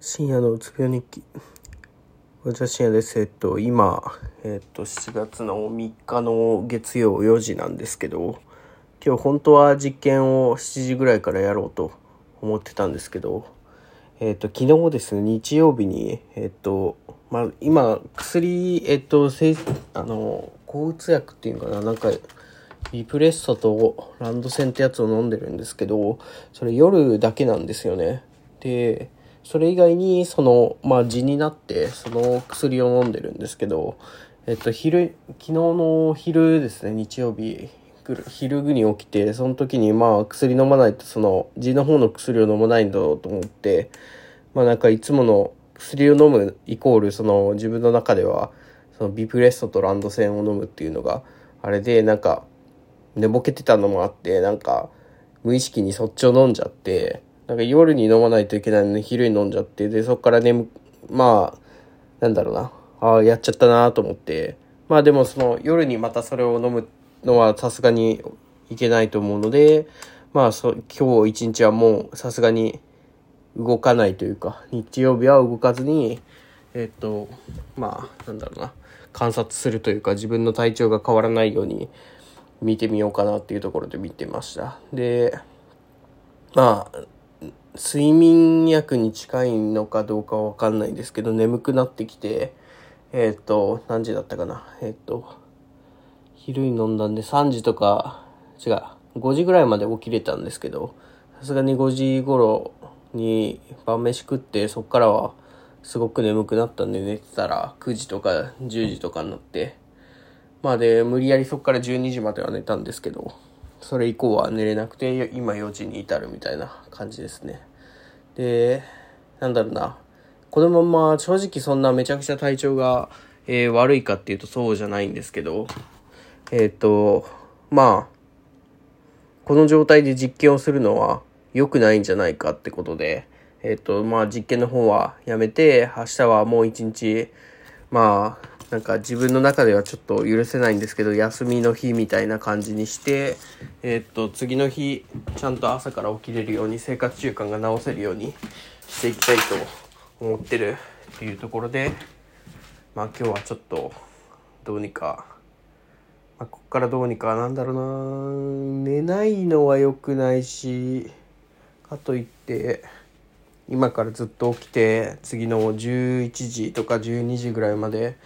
深夜のうつ病日記。こんにちは、深夜です。えっと、今、えっと、7月の3日の月曜4時なんですけど、今日本当は実験を7時ぐらいからやろうと思ってたんですけど、えっと、昨日ですね、日曜日に、えっと、まあ、今、薬、えっと、せあの、抗うつ薬っていうかな、なんか、リプレッソとランドセンってやつを飲んでるんですけど、それ夜だけなんですよね。で、それ以外に、その、まあ、痔になって、その薬を飲んでるんですけど、えっと、昼、昨日の昼ですね、日曜日、昼ぐに起きて、その時に、まあ、薬飲まないと、その、痔の方の薬を飲まないんだろうと思って、まあ、なんか、いつもの薬を飲むイコール、その、自分の中では、その、ビプレッソとランドセンを飲むっていうのが、あれで、なんか、寝ぼけてたのもあって、なんか、無意識にそっちを飲んじゃって、なんか夜に飲まないといけないのに昼に飲んじゃって、で、そこから眠、まあ、なんだろうな。ああ、やっちゃったなと思って。まあでもその夜にまたそれを飲むのはさすがにいけないと思うので、まあそ、今日一日はもうさすがに動かないというか、日曜日は動かずに、えっと、まあ、なんだろうな。観察するというか自分の体調が変わらないように見てみようかなっていうところで見てました。で、まあ、睡眠薬に近いのかどうかわかんないですけど、眠くなってきて、えっ、ー、と、何時だったかな？えっ、ー、と、昼に飲んだんで3時とか、違う、5時ぐらいまで起きれたんですけど、さすがに5時頃に晩飯食って、そっからはすごく眠くなったんで寝てたら9時とか10時とかになって、まあで、無理やりそっから12時までは寝たんですけど、それ以降は寝れなくて、今4時に至るみたいな感じですね。で、なんだろうな。このまま正直そんなめちゃくちゃ体調が、えー、悪いかっていうとそうじゃないんですけど、えっ、ー、と、まあ、この状態で実験をするのは良くないんじゃないかってことで、えっ、ー、と、まあ実験の方はやめて、明日はもう一日、まあ、なんか自分の中ではちょっと許せないんですけど、休みの日みたいな感じにして、えー、っと、次の日、ちゃんと朝から起きれるように、生活習慣が直せるようにしていきたいと思ってるっていうところで、まあ今日はちょっと、どうにか、まあ、こっからどうにか、なんだろうな。寝ないのは良くないし、かといって、今からずっと起きて、次の11時とか12時ぐらいまで、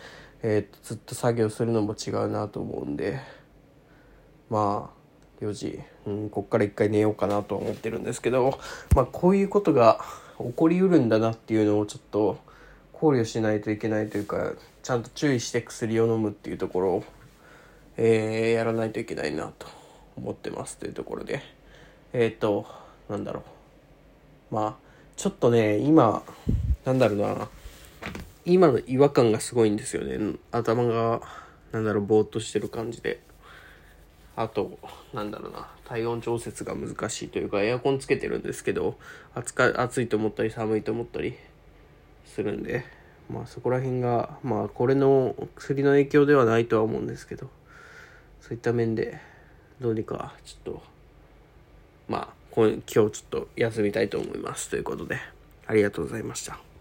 えー、ずっと作業するのも違うなと思うんで。まあ4時、うん、こっから一回寝ようかなと思ってるんですけど。まあこういうことが起こりうるんだなっていうのをちょっと考慮しないといけないというかちゃんと注意して薬を飲むっていうところを、えー、やらないといけないなと思ってますというところで。えっ、となんだろう。まあちょっとね今なんだろうな。今の違和感がすごいんですよね。頭が、なんだろう、ぼーっとしてる感じで。あと、なんだろうな、体温調節が難しいというか、エアコンつけてるんですけど、暑か暑いと思ったり寒いと思ったりするんで、まあそこら辺が、まあこれの薬の影響ではないとは思うんですけど、そういった面で、どうにかちょっと、まあ今日ちょっと休みたいと思います。ということで、ありがとうございました。